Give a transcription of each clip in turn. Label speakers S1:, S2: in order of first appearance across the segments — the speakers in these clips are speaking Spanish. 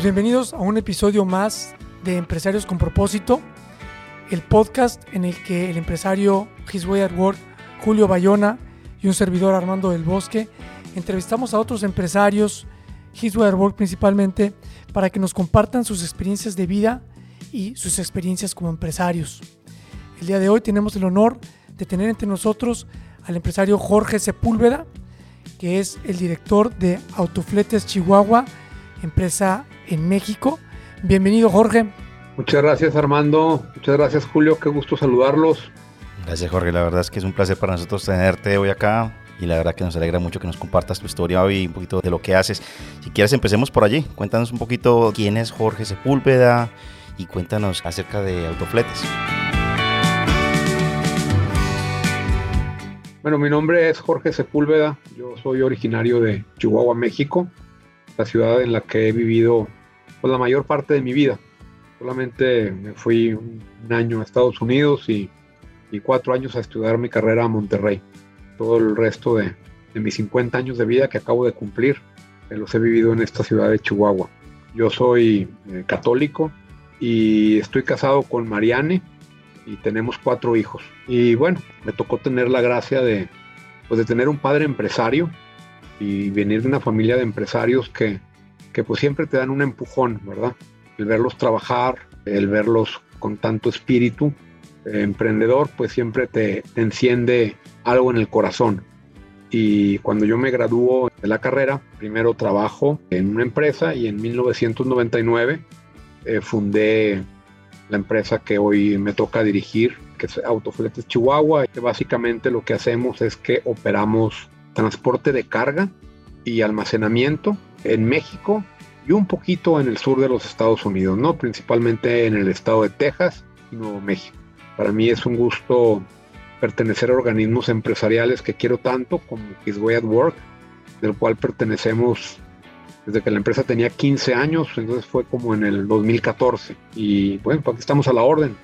S1: Pues bienvenidos a un episodio más de Empresarios con Propósito, el podcast en el que el empresario His Way at Work, Julio Bayona y un servidor Armando del Bosque entrevistamos a otros empresarios, His Way at Work principalmente, para que nos compartan sus experiencias de vida y sus experiencias como empresarios. El día de hoy tenemos el honor de tener entre nosotros al empresario Jorge Sepúlveda, que es el director de Autofletes Chihuahua, empresa en México. Bienvenido, Jorge.
S2: Muchas gracias, Armando. Muchas gracias, Julio. Qué gusto saludarlos.
S3: Gracias, Jorge. La verdad es que es un placer para nosotros tenerte hoy acá. Y la verdad que nos alegra mucho que nos compartas tu historia hoy y un poquito de lo que haces. Si quieres, empecemos por allí. Cuéntanos un poquito quién es Jorge Sepúlveda y cuéntanos acerca de Autofletes.
S2: Bueno, mi nombre es Jorge Sepúlveda. Yo soy originario de Chihuahua, México, la ciudad en la que he vivido pues, la mayor parte de mi vida. Solamente me fui un año a Estados Unidos y, y cuatro años a estudiar mi carrera a Monterrey. Todo el resto de, de mis 50 años de vida que acabo de cumplir los he vivido en esta ciudad de Chihuahua. Yo soy eh, católico y estoy casado con Mariane y tenemos cuatro hijos. Y bueno, me tocó tener la gracia de, pues, de tener un padre empresario y venir de una familia de empresarios que, que pues siempre te dan un empujón, ¿verdad? El verlos trabajar, el verlos con tanto espíritu eh, emprendedor, pues siempre te, enciende algo en el corazón. Y cuando yo me graduó de la carrera, primero trabajo en una empresa y en 1999 eh, fundé la empresa que hoy me toca dirigir, que es Autofletes Chihuahua, que básicamente lo que hacemos es que operamos transporte de carga y almacenamiento en México y un poquito en el sur de los Estados Unidos, ¿no? Principalmente en el estado de Texas y Nuevo México. Para mí es un gusto pertenecer a organismos empresariales que quiero tanto como His Way at Work, del cual pertenecemos desde que la empresa tenía 15 años, entonces fue como en el 2014. Y bueno, pues aquí estamos a la orden.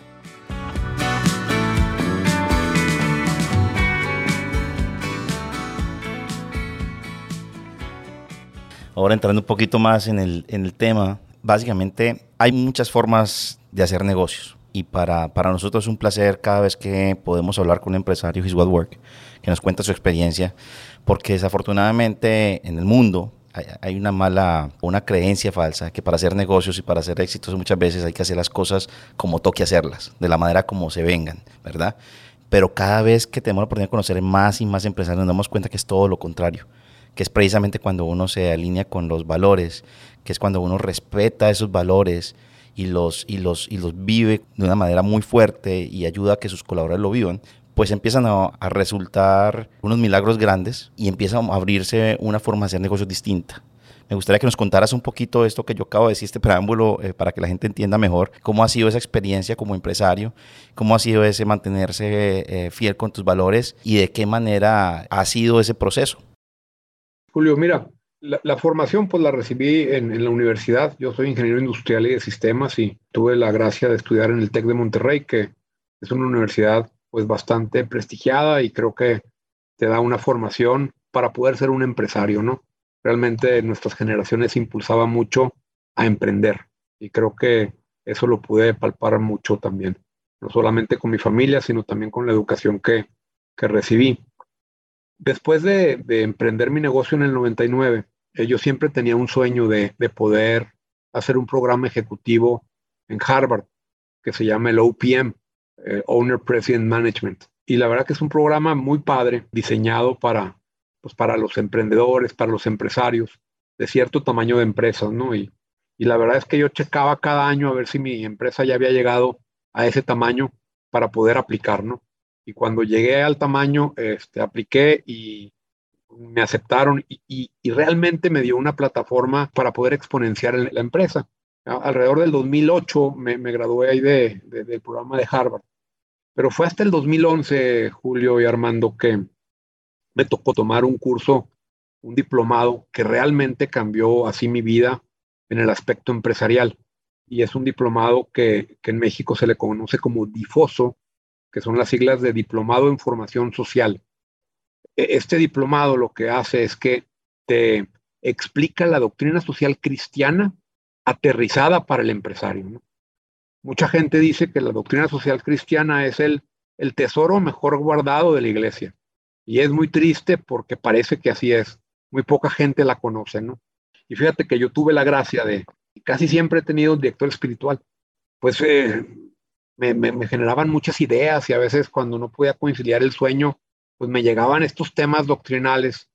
S3: Ahora entrando un poquito más en el, en el tema, básicamente hay muchas formas de hacer negocios. Y para, para nosotros es un placer cada vez que podemos hablar con un empresario, His What Work, que nos cuenta su experiencia, porque desafortunadamente en el mundo hay, una mala, una creencia falsa que para hacer negocios y para hacer éxitos muchas veces hay que hacer las cosas como toque hacerlas, de la manera como se vengan, ¿verdad? Pero cada vez que tenemos la oportunidad de conocer más y más empresarios nos damos cuenta que es todo lo contrario que es precisamente cuando uno se alinea con los valores, que es cuando uno respeta esos valores y los, y los, y los vive de una manera muy fuerte y ayuda a que sus colaboradores lo vivan, pues empiezan a, resultar unos milagros grandes y empieza a abrirse una forma de hacer negocios distinta. Me gustaría que nos contaras un poquito esto que yo acabo de decir, este preámbulo, eh, para que la gente entienda mejor cómo ha sido esa experiencia como empresario, cómo ha sido ese mantenerse eh, fiel con tus valores y de qué manera ha sido ese proceso.
S2: Julio, mira, la, formación pues la recibí en, en, la universidad. Yo soy ingeniero industrial y de sistemas y tuve la gracia de estudiar en el TEC de Monterrey, que es una universidad pues bastante prestigiada y creo que te da una formación para poder ser un empresario, ¿no? Realmente nuestras generaciones impulsaban mucho a emprender y creo que eso lo pude palpar mucho también, no solamente con mi familia, sino también con la educación que, que recibí. Después de, de, emprender mi negocio en el 99, eh, yo siempre tenía un sueño de, de, poder hacer un programa ejecutivo en Harvard que se llama el OPM, eh, Owner President Management. Y la verdad que es un programa muy padre, diseñado para, pues, para los emprendedores, para los empresarios de cierto tamaño de empresas, ¿no? Y, y la verdad es que yo checaba cada año a ver si mi empresa ya había llegado a ese tamaño para poder aplicar, ¿no? Y cuando llegué al tamaño, este, apliqué y me aceptaron y, realmente me dio una plataforma para poder exponenciar la empresa. Alrededor del 2008 me, gradué ahí de, del programa de Harvard, pero fue hasta el 2011, Julio y Armando, que me tocó tomar un curso, un diplomado que realmente cambió así mi vida en el aspecto empresarial. Y es un diplomado que, que en México se le conoce como difoso, que son las siglas de Diplomado en Formación Social. E, este diplomado lo que hace es que te explica la doctrina social cristiana aterrizada para el empresario. Mucha gente dice que la doctrina social cristiana es el, el tesoro mejor guardado de la iglesia. Y es muy triste porque parece que así es. Muy poca gente la conoce, ¿no? Y fíjate que yo tuve la gracia de, casi siempre he tenido un director espiritual. Pues eh, me, generaban muchas ideas y a veces cuando no podía conciliar el sueño, pues me llegaban estos temas doctrinales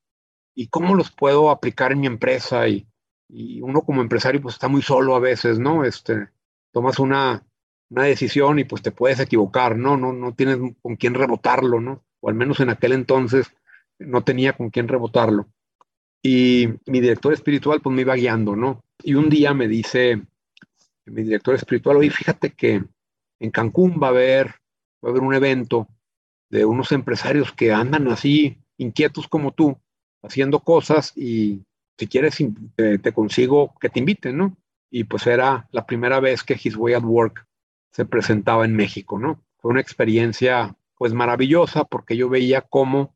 S2: y cómo los puedo aplicar en mi empresa y, y uno como empresario pues está muy solo a veces, ¿no? Este, tomas una, una decisión y pues te puedes equivocar, ¿no? No, no tienes con quién rebotarlo, ¿no? O al menos en aquel entonces no tenía con quién rebotarlo. Y mi director espiritual pues me iba guiando, ¿no? Y un día me dice mi director espiritual, oye, fíjate que en Cancún va a haber, va a haber un evento de unos empresarios que andan así inquietos como tú, haciendo cosas y si quieres te, consigo que te inviten, ¿no? Y pues era la primera vez que His Way at Work se presentaba en México, ¿no? Fue una experiencia pues maravillosa porque yo veía cómo,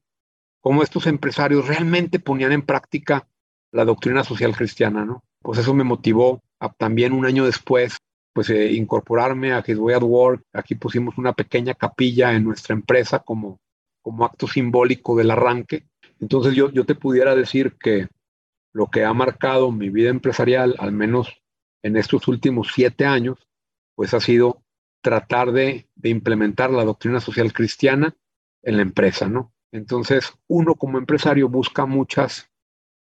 S2: cómo estos empresarios realmente ponían en práctica la doctrina social cristiana, ¿no? Pues eso me motivó también un año después pues eh, incorporarme a His Way at Work. Aquí pusimos una pequeña capilla en nuestra empresa como, como acto simbólico del arranque. Entonces yo, yo te pudiera decir que lo que ha marcado mi vida empresarial, al menos en estos últimos siete años, pues ha sido tratar de, de implementar la doctrina social cristiana en la empresa, ¿no? Entonces, uno como empresario busca muchas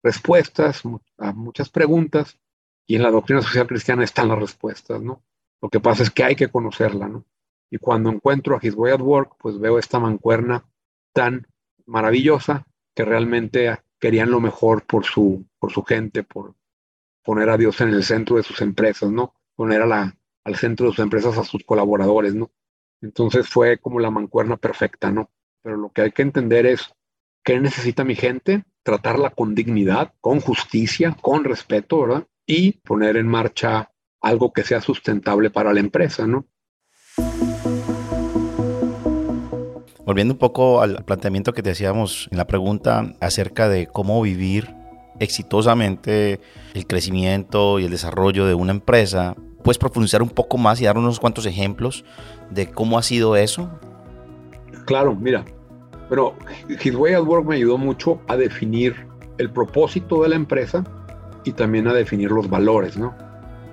S2: respuestas a muchas preguntas y en la doctrina social cristiana están las respuestas, ¿no? Lo que pasa es que hay que conocerla, ¿no? Y cuando encuentro a His Way at Work, pues veo esta mancuerna tan maravillosa que realmente querían lo mejor por su, por su gente, por poner a Dios en el centro de sus empresas, ¿no? Poner a la, al centro de sus empresas a sus colaboradores, ¿no? Entonces fue como la mancuerna perfecta, ¿no? Pero lo que hay que entender es qué necesita mi gente, tratarla con dignidad, con justicia, con respeto, ¿verdad? Y poner en marcha algo que sea sustentable para la empresa, ¿no?
S3: Volviendo un poco al planteamiento que te hacíamos en la pregunta acerca de cómo vivir exitosamente el crecimiento y el desarrollo de una empresa, ¿puedes profundizar un poco más y dar unos cuantos ejemplos de cómo ha sido eso?
S2: Claro, mira, pero His Way at Work me ayudó mucho a definir el propósito de la empresa y también a definir los valores, ¿no?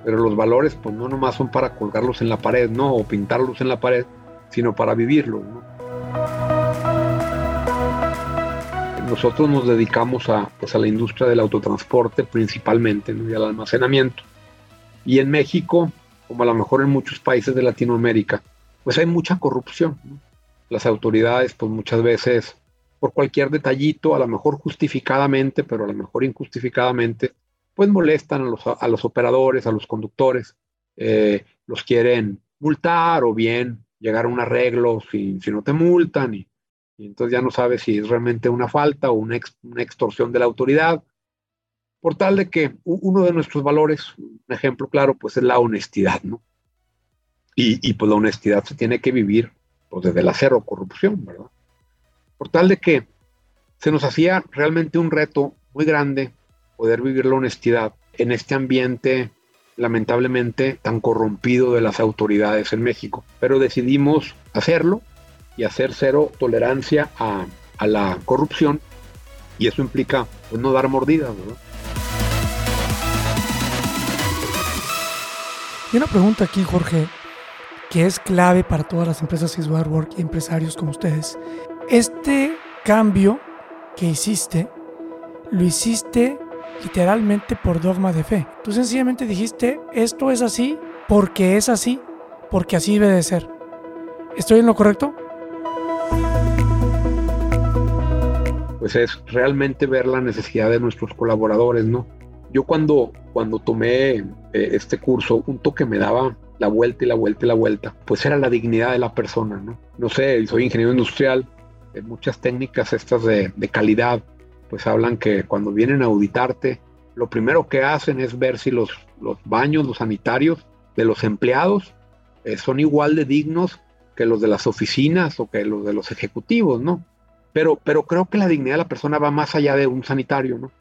S2: Pero los valores, pues no nomás son para colgarlos en la pared, ¿no? O pintarlos en la pared, sino para vivirlos, ¿no? Nosotros nos dedicamos a, pues, a la industria del autotransporte principalmente ¿no? y al almacenamiento. Y en México, como a lo mejor en muchos países de Latinoamérica, pues hay mucha corrupción. ¿no? Las autoridades, pues muchas veces, por cualquier detallito, a lo mejor justificadamente, pero a lo mejor injustificadamente, pues molestan a los, operadores, a los conductores, eh, los quieren multar o bien llegar a un arreglo si, si no te multan y, entonces ya no sabes si es realmente una falta o una, extorsión de la autoridad. Por tal de que uno de nuestros valores, un ejemplo claro, pues es la honestidad, ¿no? Y, y pues la honestidad se tiene que vivir pues, desde la cero corrupción, ¿verdad? Por tal de que se nos hacía realmente un reto muy grande poder vivir la honestidad en este ambiente lamentablemente tan corrompido de las autoridades en México. Pero decidimos hacerlo y hacer cero tolerancia a, la corrupción y eso implica pues, no dar mordidas.
S1: Y una pregunta aquí, Jorge, que es clave para todas las empresas Work y empresarios como ustedes. Este cambio que hiciste, lo hiciste literalmente por dogma de fe. Tú sencillamente dijiste, esto es así porque es así, porque así debe de ser. ¿Estoy en lo correcto?
S2: Pues es realmente ver la necesidad de nuestros colaboradores, ¿no? Yo cuando, cuando tomé eh, este curso, un toque me daba la vuelta y la vuelta y la vuelta, pues era la dignidad de la persona, ¿no? No sé, soy ingeniero industrial, muchas técnicas estas de calidad, pues hablan que cuando vienen a auditarte, lo primero que hacen es ver si los, los baños, los sanitarios de los empleados eh, son igual de dignos que los de las oficinas o que los de los ejecutivos, ¿no? Pero, pero creo que la dignidad de la persona va más allá de un sanitario, ¿no?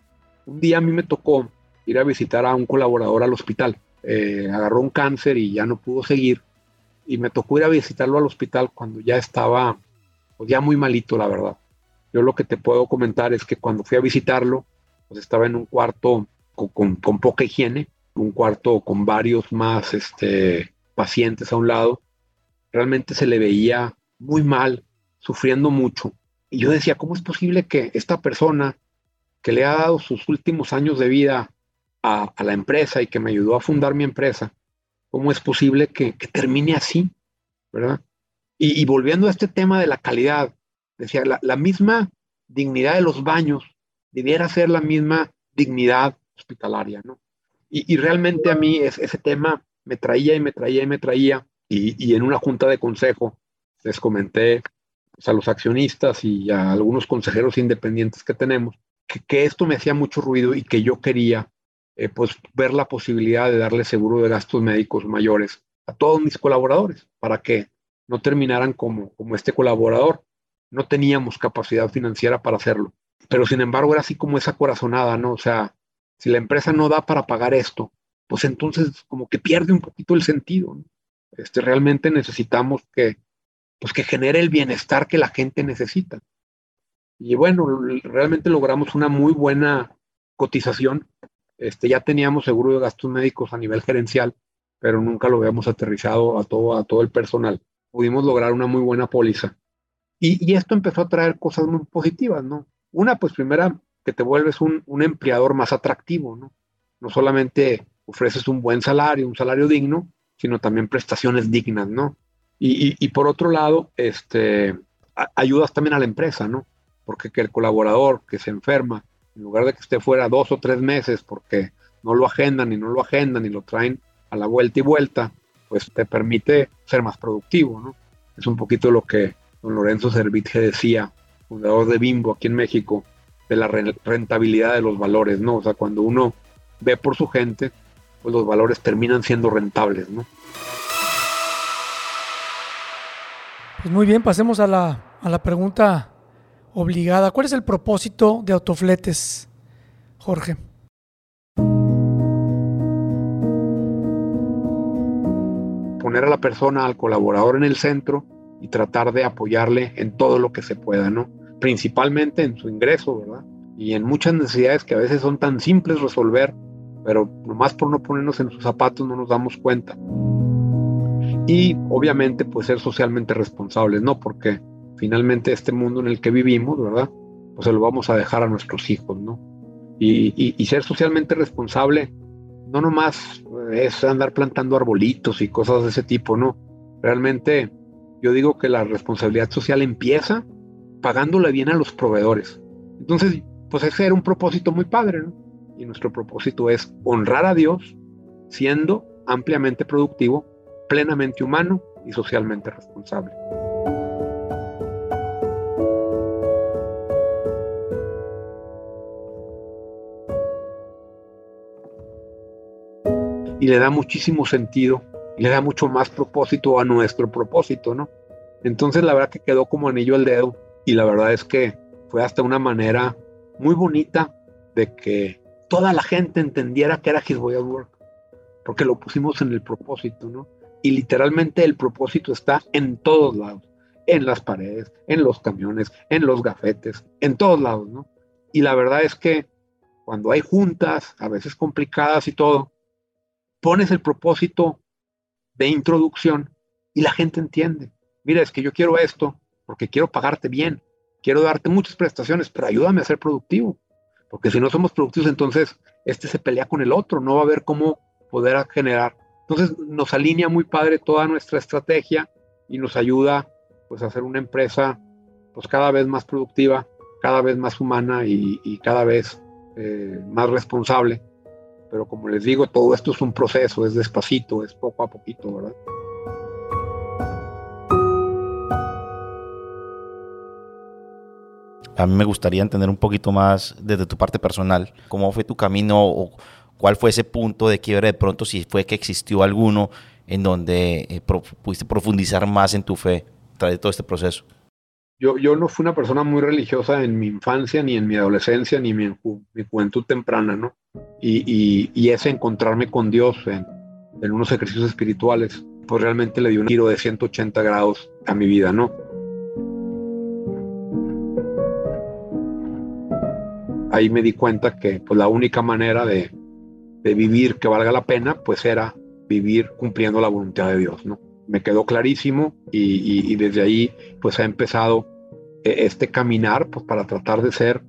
S2: Un día a mí me tocó ir a visitar a un colaborador al hospital. Eh, agarró un cáncer y ya no pudo seguir. Y me tocó ir a visitarlo al hospital cuando ya estaba, pues ya muy malito, la verdad. Yo lo que te puedo comentar es que cuando fui a visitarlo, pues estaba en un cuarto con, con poca higiene, un cuarto con varios más este, pacientes a un lado, realmente se le veía muy mal, sufriendo mucho. Y yo decía, ¿cómo es posible que esta persona que le ha dado sus últimos años de vida a, la empresa y que me ayudó a fundar mi empresa, cómo es posible que, termine así? ¿Verdad? Y, volviendo a este tema de la calidad, decía, la, misma dignidad de los baños debiera ser la misma dignidad hospitalaria, ¿no? Y, realmente a mí ese tema me traía y me traía y me traía. Y, en una junta de consejo les comenté pues, a los accionistas y a algunos consejeros independientes que tenemos que, esto me hacía mucho ruido y que yo quería eh, pues ver la posibilidad de darle seguro de gastos médicos mayores a todos mis colaboradores para que no terminaran como, como este colaborador. No teníamos capacidad financiera para hacerlo. Pero sin embargo era así como esa corazonada, ¿no? O sea, si la empresa no da para pagar esto, pues entonces como que pierde un poquito el sentido. Este, realmente necesitamos que, pues que genere el bienestar que la gente necesita. Y bueno, realmente logramos una muy buena cotización. Este, ya teníamos seguro de gastos médicos a nivel gerencial, pero nunca lo habíamos aterrizado a todo, a todo el personal. Pudimos lograr una muy buena póliza. Y, esto empezó a traer cosas muy positivas, ¿no? Una, pues primera, que te vuelves un, un empleador más atractivo, ¿no? No solamente ofreces un buen salario, un salario digno, sino también prestaciones dignas, ¿no? Y, por otro lado, este, ayudas también a la empresa, ¿no? Porque que el colaborador que se enferma, en lugar de que esté fuera dos o tres meses porque no lo agendan y no lo agendan y lo traen a la vuelta y vuelta, pues te permite ser más productivo, ¿no? Es un poquito lo que don Lorenzo Servitje decía, fundador de Bimbo aquí en México, de la rentabilidad de los valores, ¿no? O sea, cuando uno ve por su gente, pues los valores terminan siendo rentables, ¿no?
S1: Pues muy bien, pasemos a la, a la pregunta obligada. ¿Cuál es el propósito de Autofletes, Jorge?
S2: Poner a la persona, al colaborador en el centro y tratar de apoyarle en todo lo que se pueda, ¿no? Principalmente en su ingreso, ¿verdad? Y en muchas necesidades que a veces son tan simples resolver pero nomás por no ponernos en sus zapatos no nos damos cuenta. Y obviamente pues ser socialmente responsables, ¿no? Porque finalmente este mundo en el que vivimos, ¿verdad? Pues se lo vamos a dejar a nuestros hijos, ¿no? Y, y, ser socialmente responsable no nomás es andar plantando arbolitos y cosas de ese tipo, ¿no? Realmente yo digo que la responsabilidad social empieza pagándole bien a los proveedores. Entonces, pues ese era un propósito muy padre, ¿no? y nuestro propósito es honrar a Dios siendo ampliamente productivo, plenamente humano y socialmente responsable. Y le da muchísimo sentido le da mucho más propósito a nuestro propósito, ¿no? Entonces la verdad que quedó como anillo al dedo y la verdad es que fue hasta una manera muy bonita de que toda la gente entendiera que era His Way Work, porque lo pusimos en el propósito, ¿no? Y literalmente el propósito está en todos lados, en las paredes, en los camiones, en los gafetes, en todos lados, ¿no? Y la verdad es que cuando hay juntas, a veces complicadas y todo, pones el propósito de introducción y la gente entiende. Mira, es que yo quiero esto porque quiero pagarte bien, quiero darte muchas prestaciones, pero ayúdame a ser productivo. Porque si no somos productivos, entonces este se pelea con el otro, no va a haber cómo poder generar. Entonces nos alinea muy padre toda nuestra estrategia y nos ayuda pues a hacer una empresa pues cada vez más productiva, cada vez más humana y, cada vez eh, más responsable. Pero como les digo, todo esto es un proceso, es despacito, es poco a poquito, ¿verdad?
S3: A mí me gustaría entender un poquito más desde tu parte personal, cómo fue tu camino o cuál fue ese punto de quiebre de pronto, si fue que existió alguno en donde eh, pudiste profundizar más en tu fe tras de todo este proceso.
S2: Yo, yo no fui una persona muy religiosa en mi infancia, ni en mi adolescencia, ni en mi, juventud temprana, ¿no? Y, y, ese encontrarme con Dios en, en unos ejercicios espirituales, pues realmente le dio un giro de 180 grados a mi vida, ¿no? ahí me di cuenta que pues, la única manera de, vivir que valga la pena, pues era vivir cumpliendo la voluntad de Dios, ¿no? Me quedó clarísimo y, desde ahí pues ha empezado eh, este caminar pues, para tratar de ser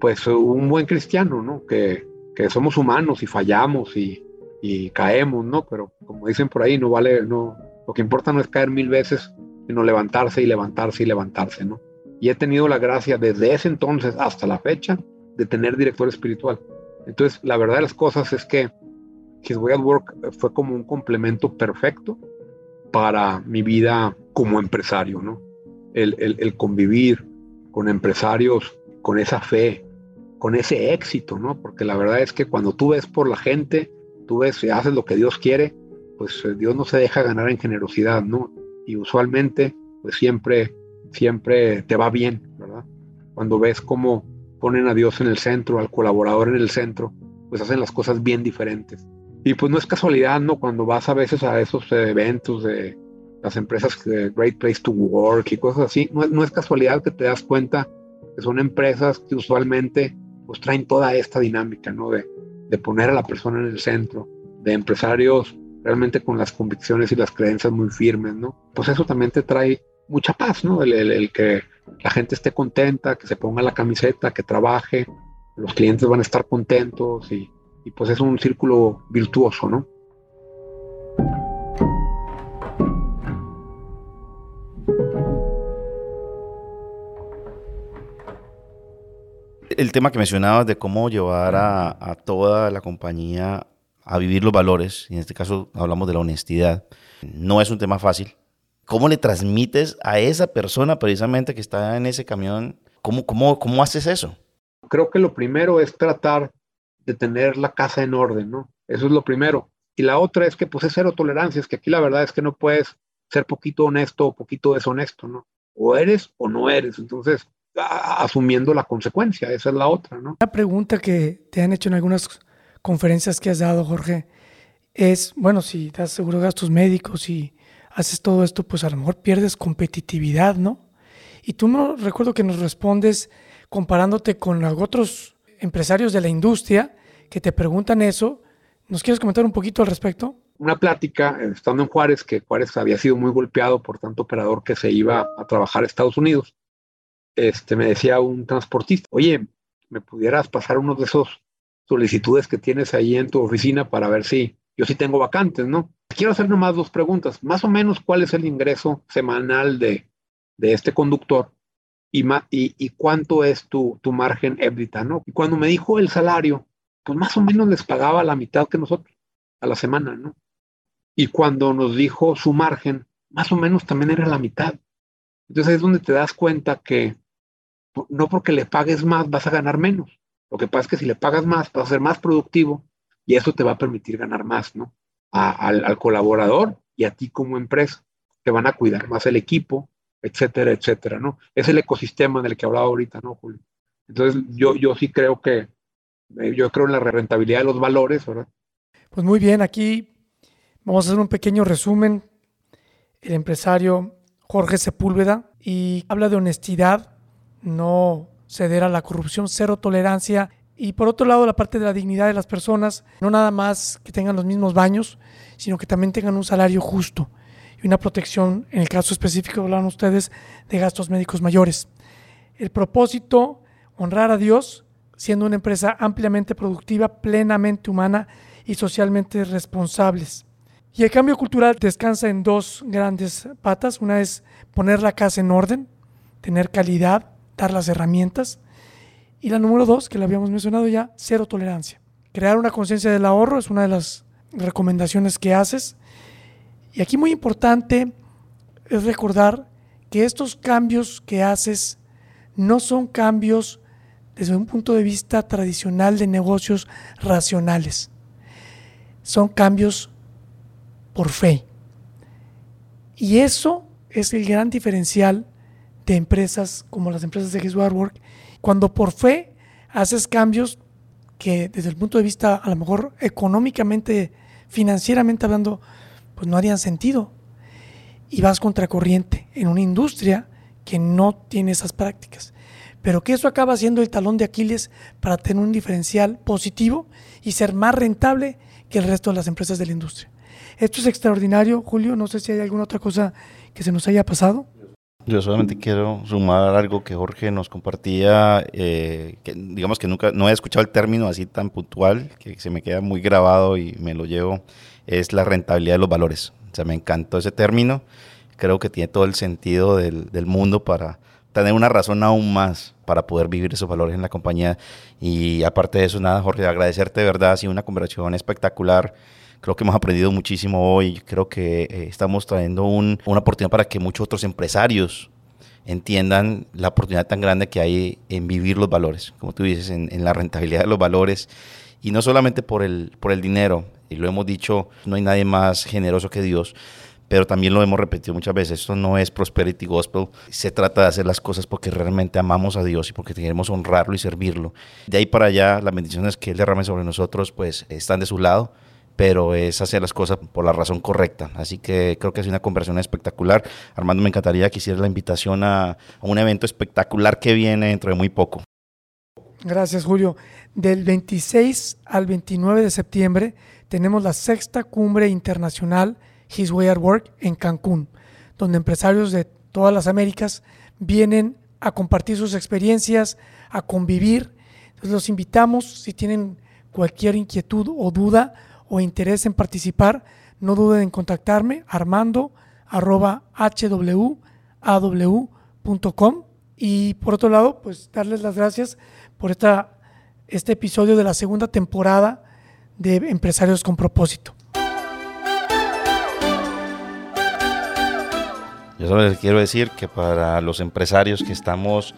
S2: pues un buen cristiano, ¿no? Que, somos humanos y fallamos y, y, caemos, ¿no? Pero como dicen por ahí, no vale, no, lo que importa no es caer mil veces, sino levantarse y levantarse y levantarse, ¿no? Y he tenido la gracia desde ese entonces hasta la fecha de tener director espiritual. Entonces, la verdad de las cosas es que His Way at Work fue como un complemento perfecto para mi vida como empresario, ¿no? El, el, convivir con empresarios con esa fe, con ese éxito, ¿no? Porque la verdad es que cuando tú ves por la gente, tú ves y haces lo que Dios quiere, pues eh, Dios no se deja ganar en generosidad, ¿no? Y usualmente, pues siempre, siempre te va bien, ¿verdad? Cuando ves cómo ponen a Dios en el centro, al colaborador en el centro, pues hacen las cosas bien diferentes. Y pues no es casualidad, ¿no? Cuando vas a veces a esos eventos de las empresas de Great Place to Work y cosas así, no no es casualidad que te das cuenta que son empresas que usualmente pues traen toda esta dinámica, ¿no? De, de poner a la persona en el centro, de empresarios realmente con las convicciones y las creencias muy firmes, ¿no? Pues eso también te trae mucha paz, ¿no? el que la gente esté contenta, que se ponga la camiseta, que trabaje, los clientes van a estar contentos y, pues es un círculo virtuoso, ¿no?
S3: El tema que mencionabas de cómo llevar a, a, toda la compañía a vivir los valores, y en este caso hablamos de la honestidad, no es un tema fácil. ¿Cómo le transmites a esa persona precisamente que está en ese camión? ¿Cómo, cómo, cómo haces eso?
S2: Creo que lo primero es tratar de tener la casa en orden, ¿no? Eso es lo primero. Y la otra es que pues es cero tolerancia, es que aquí la verdad es que no puedes ser poquito honesto o poquito deshonesto, ¿no? O eres o no eres. Entonces, asumiendo la consecuencia, esa es la otra, ¿no?
S1: Una pregunta que te han hecho en algunas conferencias que has dado, Jorge, es, bueno, si das seguro gastos médicos y haces todo esto, pues a lo mejor pierdes competitividad, ¿no? Y tú no recuerdo que nos respondes comparándote con otros empresarios de la industria que te preguntan eso. ¿Nos quieres comentar un poquito al respecto?
S2: Una plática, eh, estando en Juárez, que Juárez había sido muy golpeado por tanto operador que se iba a trabajar a Estados Unidos. Este, me decía un transportista, oye, ¿me pudieras pasar uno de esos solicitudes que tienes ahí en tu oficina para ver si yo sí tengo vacantes, ¿no? Quiero hacer nomás dos preguntas. Más o menos, ¿cuál es el ingreso semanal de, este conductor? Y, y, cuánto es tu, tu margen EBITDA, ¿no? Y cuando me dijo el salario, pues más o menos les pagaba la mitad que nosotros a la semana, ¿no? Y cuando nos dijo su margen, más o menos también era la mitad. Entonces es donde te das cuenta que no porque le pagues más vas a ganar menos. Lo que pasa es que si le pagas más vas a ser más productivo y eso te va a permitir ganar más, ¿no? al, colaborador y a ti como empresa. Te van a cuidar más el equipo, etcétera, etcétera, ¿no? Es el ecosistema en el que hablaba ahorita, ¿no, Julio? Entonces, yo, yo sí creo que, eh, yo creo en la rentabilidad de los valores, ¿verdad?
S1: Pues muy bien, aquí vamos a hacer un pequeño resumen. El empresario Jorge Sepúlveda y habla de honestidad, no ceder a la corrupción, cero tolerancia y por otro lado, la parte de la dignidad de las personas, no nada más que tengan los mismos baños, sino que también tengan un salario justo y una protección, en el caso específico, hablan ustedes, de gastos médicos mayores. El propósito, honrar a Dios, siendo una empresa ampliamente productiva, plenamente humana y socialmente responsables. Y el cambio cultural descansa en dos grandes patas. Una es poner la casa en orden, tener calidad, dar las herramientas. Y la número dos, que la habíamos mencionado ya, cero tolerancia. Crear una conciencia del ahorro es una de las recomendaciones que haces. Y aquí muy importante es recordar que estos cambios que haces no son cambios desde un punto de vista tradicional de negocios racionales. Son cambios por fe. Y eso es el gran diferencial de empresas como las empresas de His Work. Cuando por fe haces cambios que desde el punto de vista a lo mejor económicamente, financieramente hablando, pues no harían sentido. Y vas contracorriente en una industria que no tiene esas prácticas. Pero que eso acaba siendo el talón de Aquiles para tener un diferencial positivo y ser más rentable que el resto de las empresas de la industria. Esto es extraordinario, Julio. No sé si hay alguna otra cosa que se nos haya pasado.
S3: Yo solamente quiero sumar algo que Jorge nos compartía, eh, digamos que nunca, no he escuchado el término así tan puntual, que se me queda muy grabado y me lo llevo, es la rentabilidad de los valores. O sea, me encantó ese término, creo que tiene todo el sentido del, mundo para tener una razón aún más para poder vivir esos valores en la compañía. Y aparte de eso, nada, Jorge, agradecerte de verdad, ha sido una conversación espectacular. Creo que hemos aprendido muchísimo hoy. Creo que eh, estamos trayendo una oportunidad para que muchos otros empresarios entiendan la oportunidad tan grande que hay en vivir los valores, como tú dices, en, la rentabilidad de los valores. Y no solamente por el, por el dinero, y lo hemos dicho, no hay nadie más generoso que Dios, pero también lo hemos repetido muchas veces, esto no es prosperity gospel, se trata de hacer las cosas porque realmente amamos a Dios y porque queremos honrarlo y servirlo. De ahí para allá, las bendiciones que Él derrame sobre nosotros, pues están de su lado pero es hacer las cosas por la razón correcta. Así que creo que es una conversación espectacular. Armando, me encantaría que hicieras la invitación a, un evento espectacular que viene dentro de muy poco.
S1: Gracias, Julio. Del 26 al 29 de septiembre tenemos la sexta cumbre internacional His Way at Work en Cancún, donde empresarios de todas las Américas vienen a compartir sus experiencias, a convivir. Entonces los invitamos, si tienen cualquier inquietud o duda, o interés en participar, no duden en contactarme armando y por otro lado, pues darles las gracias por esta, este episodio de la segunda temporada de Empresarios con propósito.
S3: Yo solo les quiero decir que para los empresarios que estamos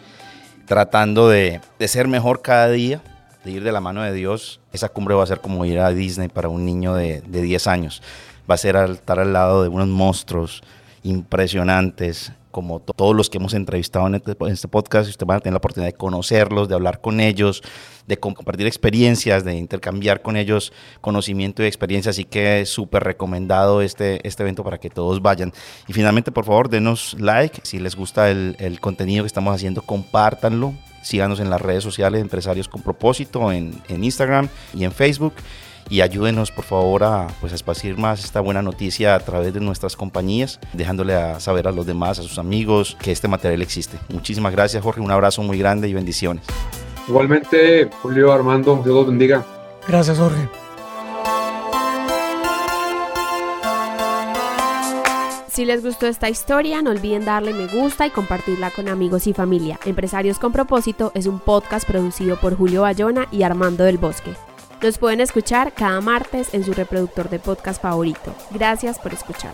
S3: tratando de, de ser mejor cada día, de ir de la mano de Dios, esa cumbre va a ser como ir a Disney para un niño de, de 10 años. Va a ser estar al lado de unos monstruos impresionantes, como todos los que hemos entrevistado en este, este podcast, usted va a tener la oportunidad de conocerlos, de hablar con ellos, de compartir experiencias, de intercambiar con ellos conocimiento y experiencia. Así que súper recomendado este, este evento para que todos vayan. Y finalmente, por favor, denos like. Si les gusta el, contenido que estamos haciendo, compártanlo. Síganos en las redes sociales Empresarios con Propósito, en Instagram y en Facebook y ayúdenos por favor a, pues, a esparcir más esta buena noticia a través de nuestras compañías, dejándole a saber a los demás, a sus amigos, que este material existe. Muchísimas gracias Jorge, un abrazo muy grande y bendiciones.
S2: Igualmente, Julio Armando, Dios los bendiga.
S1: Gracias Jorge.
S4: Si les gustó esta historia, no olviden darle me gusta y compartirla con amigos y familia. Empresarios con propósito es un podcast producido por Julio Bayona y Armando del Bosque. Los pueden escuchar cada martes en su reproductor de podcast favorito. Gracias por escuchar.